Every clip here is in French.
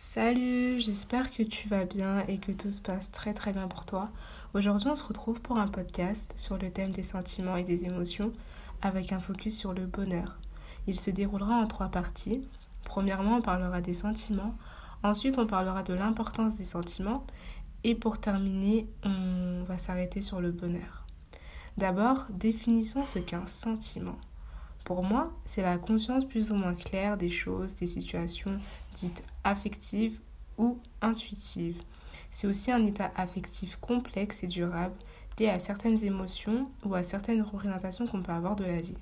Salut, j'espère que tu vas bien et que tout se passe très très bien pour toi. Aujourd'hui, on se retrouve pour un podcast sur le thème des sentiments et des émotions avec un focus sur le bonheur. Il se déroulera en trois parties. Premièrement, on parlera des sentiments. Ensuite, on parlera de l'importance des sentiments. Et pour terminer, on va s'arrêter sur le bonheur. D'abord, définissons ce qu'est un sentiment. Pour moi, c'est la conscience plus ou moins claire des choses, des situations dites affectives ou intuitives. C'est aussi un état affectif complexe et durable lié à certaines émotions ou à certaines représentations qu'on peut avoir de la vie.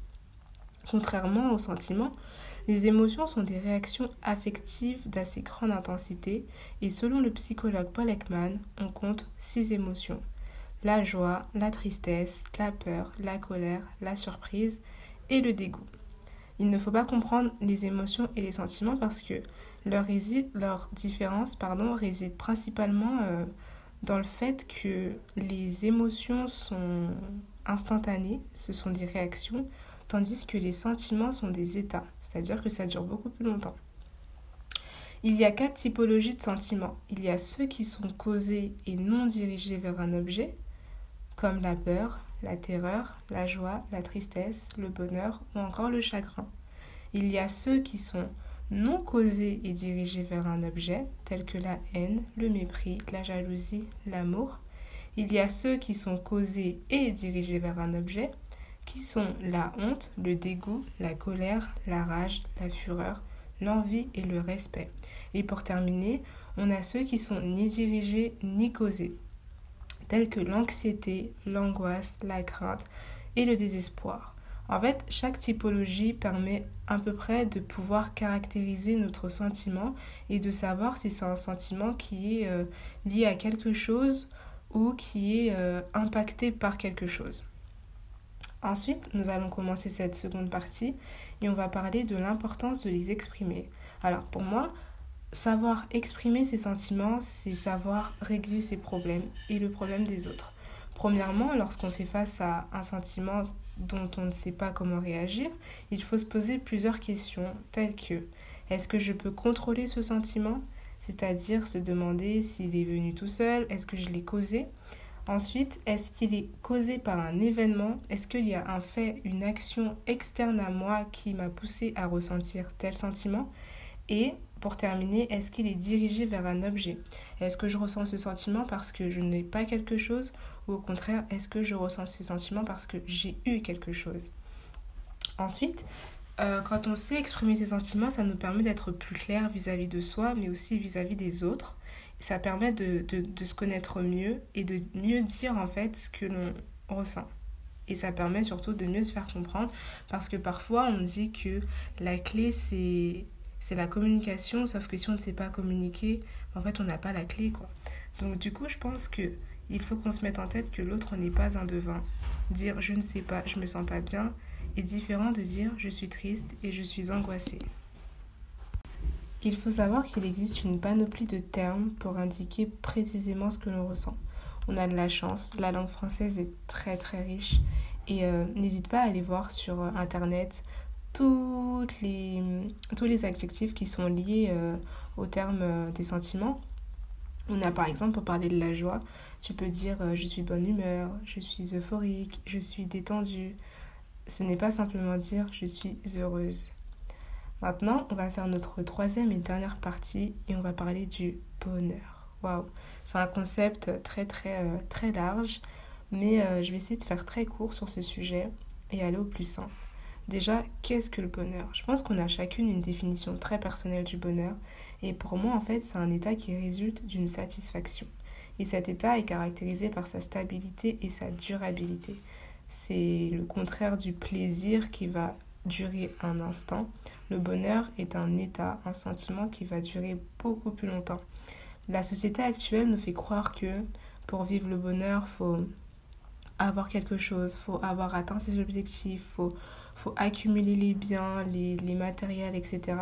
Contrairement aux sentiments, les émotions sont des réactions affectives d'assez grande intensité et selon le psychologue Paul Ekman, on compte six émotions la joie, la tristesse, la peur, la colère, la surprise et le dégoût. Il ne faut pas comprendre les émotions et les sentiments parce que leur, leur différence pardon, réside principalement euh, dans le fait que les émotions sont instantanées, ce sont des réactions, tandis que les sentiments sont des états, c'est-à-dire que ça dure beaucoup plus longtemps. Il y a quatre typologies de sentiments. Il y a ceux qui sont causés et non dirigés vers un objet, comme la peur, la terreur, la joie, la tristesse, le bonheur ou encore le chagrin. Il y a ceux qui sont non causés et dirigés vers un objet, tels que la haine, le mépris, la jalousie, l'amour. Il y a ceux qui sont causés et dirigés vers un objet, qui sont la honte, le dégoût, la colère, la rage, la fureur, l'envie et le respect. Et pour terminer, on a ceux qui sont ni dirigés ni causés, tels que l'anxiété, l'angoisse, la crainte et le désespoir. En fait, chaque typologie permet à peu près de pouvoir caractériser notre sentiment et de savoir si c'est un sentiment qui est euh, lié à quelque chose ou qui est euh, impacté par quelque chose. Ensuite, nous allons commencer cette seconde partie et on va parler de l'importance de les exprimer. Alors pour moi, Savoir exprimer ses sentiments, c'est savoir régler ses problèmes et le problème des autres. Premièrement, lorsqu'on fait face à un sentiment dont on ne sait pas comment réagir, il faut se poser plusieurs questions telles que est-ce que je peux contrôler ce sentiment? C'est-à-dire se demander s'il est venu tout seul, est-ce que je l'ai causé? Ensuite, est-ce qu'il est causé par un événement? Est-ce qu'il y a un fait, une action externe à moi qui m'a poussé à ressentir tel sentiment? Et pour terminer, est-ce qu'il est dirigé vers un objet? Est-ce que je ressens ce sentiment parce que je n'ai pas quelque chose? Ou au contraire, est-ce que je ressens ce sentiment parce que j'ai eu quelque chose? Ensuite, euh, quand on sait exprimer ses sentiments, ça nous permet d'être plus clair vis-à-vis de soi, mais aussi vis-à-vis des autres. Ça permet de, de, se connaître mieux et de mieux dire en fait ce que l'on ressent. Et ça permet surtout de mieux se faire comprendre parce que parfois on dit que la clé c'est c'est la communication, sauf que si on ne sait pas communiquer, en fait, on n'a pas la clé, quoi. Donc, du coup, je pense que il faut qu'on se mette en tête que l'autre n'est pas un devin. Dire je ne sais pas, je me sens pas bien est différent de dire je suis triste et je suis angoissée. Il faut savoir qu'il existe une panoplie de termes pour indiquer précisément ce que l'on ressent. On a de la chance, la langue française est très très riche et euh, n'hésite pas à aller voir sur euh, internet tous les adjectifs qui sont liés euh, au terme euh, des sentiments. On a par exemple, pour parler de la joie, tu peux dire euh, je suis de bonne humeur, je suis euphorique, je suis détendue. Ce n'est pas simplement dire je suis heureuse. Maintenant, on va faire notre troisième et dernière partie et on va parler du bonheur. Waouh, c'est un concept très très très large, mais je vais essayer de faire très court sur ce sujet et aller au plus simple. Déjà, qu'est-ce que le bonheur? Je pense qu'on a chacune une définition très personnelle du bonheur. Et pour moi, en fait, c'est un état qui résulte d'une satisfaction. Et cet état est caractérisé par sa stabilité et sa durabilité. C'est le contraire du plaisir qui va durer un instant. Le bonheur est un état, un sentiment qui va durer beaucoup plus longtemps. La société actuelle nous fait croire que pour vivre le bonheur, faut avoir quelque chose, faut avoir atteint ses objectifs, faut faut accumuler les biens, les, les matériels, etc.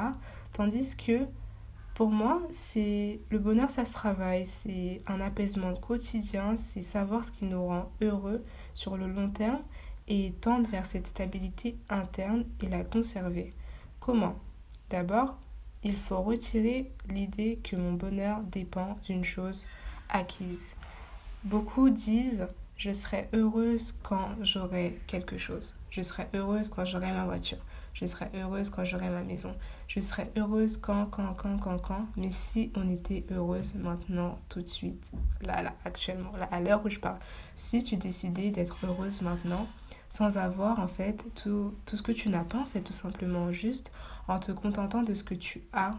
Tandis que pour moi, c'est le bonheur, ça se travaille, c'est un apaisement quotidien, c'est savoir ce qui nous rend heureux sur le long terme et tendre vers cette stabilité interne et la conserver. Comment? D'abord, il faut retirer l'idée que mon bonheur dépend d'une chose acquise. Beaucoup disent je serai heureuse quand j'aurai quelque chose. Je serai heureuse quand j'aurai ma voiture. Je serai heureuse quand j'aurai ma maison. Je serai heureuse quand, quand, quand, quand, quand. Mais si on était heureuse maintenant, tout de suite, là, là, actuellement, là, à l'heure où je parle, si tu décidais d'être heureuse maintenant, sans avoir en fait tout, tout ce que tu n'as pas en fait tout simplement juste en te contentant de ce que tu as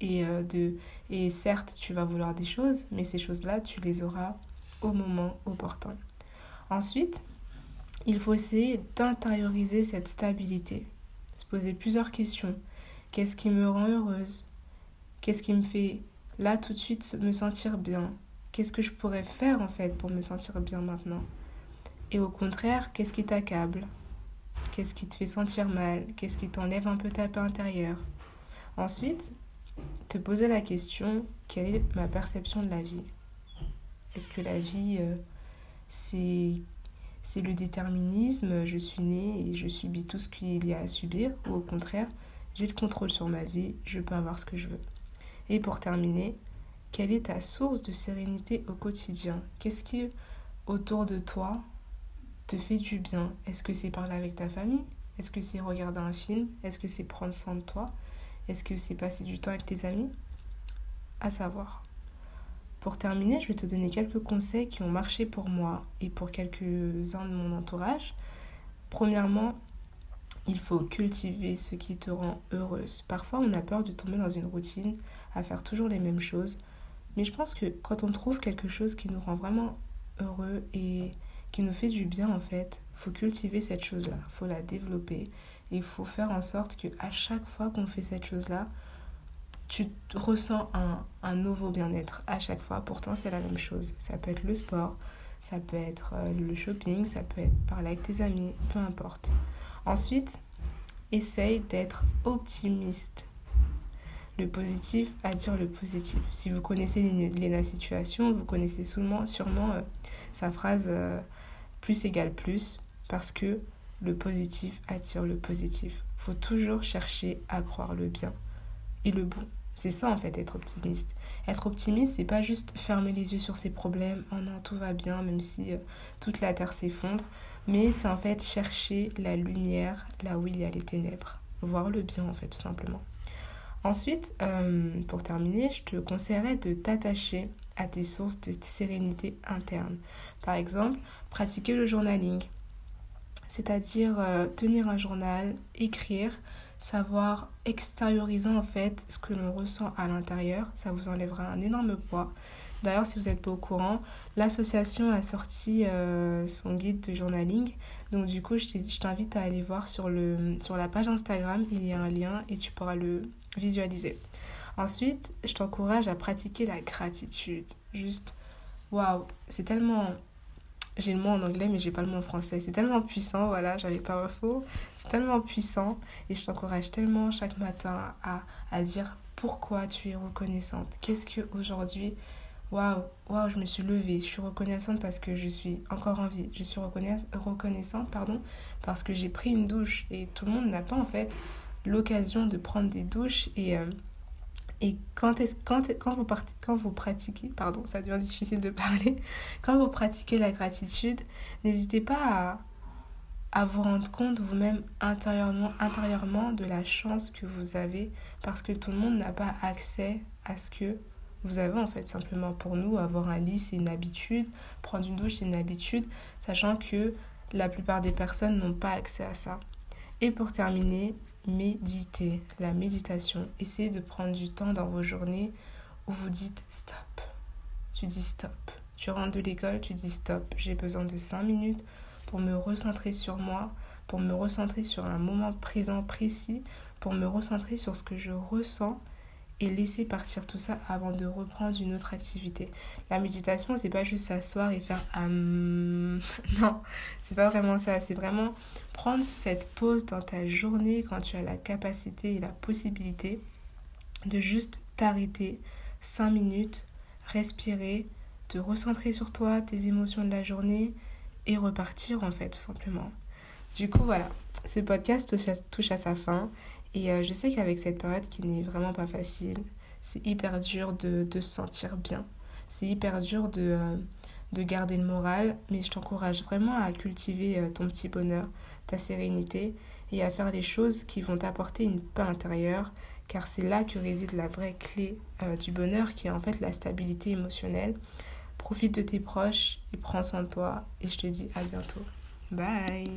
et euh, de et certes tu vas vouloir des choses mais ces choses là tu les auras au moment opportun. Ensuite il faut essayer d'intérioriser cette stabilité se poser plusieurs questions. Qu'est-ce qui me rend heureuse? Qu'est-ce qui me fait là tout de suite me sentir bien? Qu'est-ce que je pourrais faire en fait pour me sentir bien maintenant? Et au contraire, qu'est-ce qui t'accable? Qu'est-ce qui te fait sentir mal? Qu'est-ce qui t'enlève un peu ta paix intérieure? Ensuite, te poser la question, quelle est ma perception de la vie? Est-ce que la vie, euh, c'est le déterminisme, je suis née et je subis tout ce qu'il y a à subir, ou au contraire, j'ai le contrôle sur ma vie, je peux avoir ce que je veux. Et pour terminer, quelle est ta source de sérénité au quotidien? Qu'est-ce qui, autour de toi, te fait du bien? Est-ce que c'est parler avec ta famille? Est-ce que c'est regarder un film? Est-ce que c'est prendre soin de toi? Est-ce que c'est passer du temps avec tes amis? À savoir. Pour terminer, je vais te donner quelques conseils qui ont marché pour moi et pour quelques-uns de mon entourage. Premièrement, il faut cultiver ce qui te rend heureuse. Parfois, on a peur de tomber dans une routine, à faire toujours les mêmes choses. Mais je pense que quand on trouve quelque chose qui nous rend vraiment heureux et qui nous fait du bien en fait, faut cultiver cette chose-là, faut la développer et il faut faire en sorte que à chaque fois qu'on fait cette chose-là, tu ressens un, un nouveau bien-être à chaque fois. Pourtant, c'est la même chose. Ça peut être le sport, ça peut être euh, le shopping, ça peut être parler avec tes amis, peu importe. Ensuite, essaye d'être optimiste. Le positif dire le positif. Si vous connaissez Lena Situation, vous connaissez sûrement, sûrement euh, sa phrase euh, plus égale plus parce que le positif attire le positif. Faut toujours chercher à croire le bien et le bon. C'est ça en fait être optimiste. Être optimiste, c'est pas juste fermer les yeux sur ses problèmes, oh non, tout va bien même si euh, toute la terre s'effondre, mais c'est en fait chercher la lumière là où il y a les ténèbres, voir le bien en fait tout simplement. Ensuite, euh, pour terminer, je te conseillerais de t'attacher à tes sources de sérénité interne. Par exemple, pratiquer le journaling, c'est-à-dire euh, tenir un journal, écrire, savoir extérioriser en fait ce que l'on ressent à l'intérieur, ça vous enlèvera un énorme poids. D'ailleurs, si vous n'êtes pas au courant, l'association a sorti euh, son guide de journaling. Donc du coup, je t'invite à aller voir sur, le, sur la page Instagram, il y a un lien et tu pourras le visualiser. Ensuite, je t'encourage à pratiquer la gratitude. Juste, waouh, c'est tellement. J'ai le mot en anglais, mais j'ai pas le mot en français. C'est tellement puissant, voilà, j'avais pas faux. C'est tellement puissant et je t'encourage tellement chaque matin à, à dire pourquoi tu es reconnaissante. Qu'est-ce que aujourd'hui, waouh, waouh, je me suis levée. Je suis reconnaissante parce que je suis encore en vie. Je suis reconnaissante, pardon, parce que j'ai pris une douche et tout le monde n'a pas en fait l'occasion de prendre des douches et euh, et quand, est quand, quand, vous quand vous pratiquez, pardon, ça devient difficile de parler, quand vous pratiquez la gratitude, n'hésitez pas à, à vous rendre compte vous-même intérieurement, intérieurement de la chance que vous avez parce que tout le monde n'a pas accès à ce que vous avez en fait. Simplement pour nous, avoir un lit, c'est une habitude, prendre une douche, c'est une habitude, sachant que la plupart des personnes n'ont pas accès à ça. Et pour terminer, méditer, la méditation. Essayez de prendre du temps dans vos journées où vous dites stop. Tu dis stop. Tu rentres de l'école, tu dis stop. J'ai besoin de 5 minutes pour me recentrer sur moi, pour me recentrer sur un moment présent précis, pour me recentrer sur ce que je ressens et laisser partir tout ça avant de reprendre une autre activité. La méditation, c'est pas juste s'asseoir et faire non, c'est pas vraiment ça, c'est vraiment prendre cette pause dans ta journée quand tu as la capacité et la possibilité de juste t'arrêter 5 minutes, respirer, te recentrer sur toi, tes émotions de la journée et repartir en fait tout simplement. Du coup voilà, ce podcast touche à sa fin Et euh, je sais qu'avec cette période qui n'est vraiment pas facile, c'est hyper dur de, de, se sentir bien. C'est hyper dur de, euh, de garder le moral, mais je t'encourage vraiment à cultiver euh, ton petit bonheur, ta sérénité et à faire les choses qui vont t'apporter une paix intérieure, car c'est là que réside la vraie clé du bonheur qui est en fait la stabilité émotionnelle. Profite de tes proches et prends soin de toi et je te dis à bientôt. Bye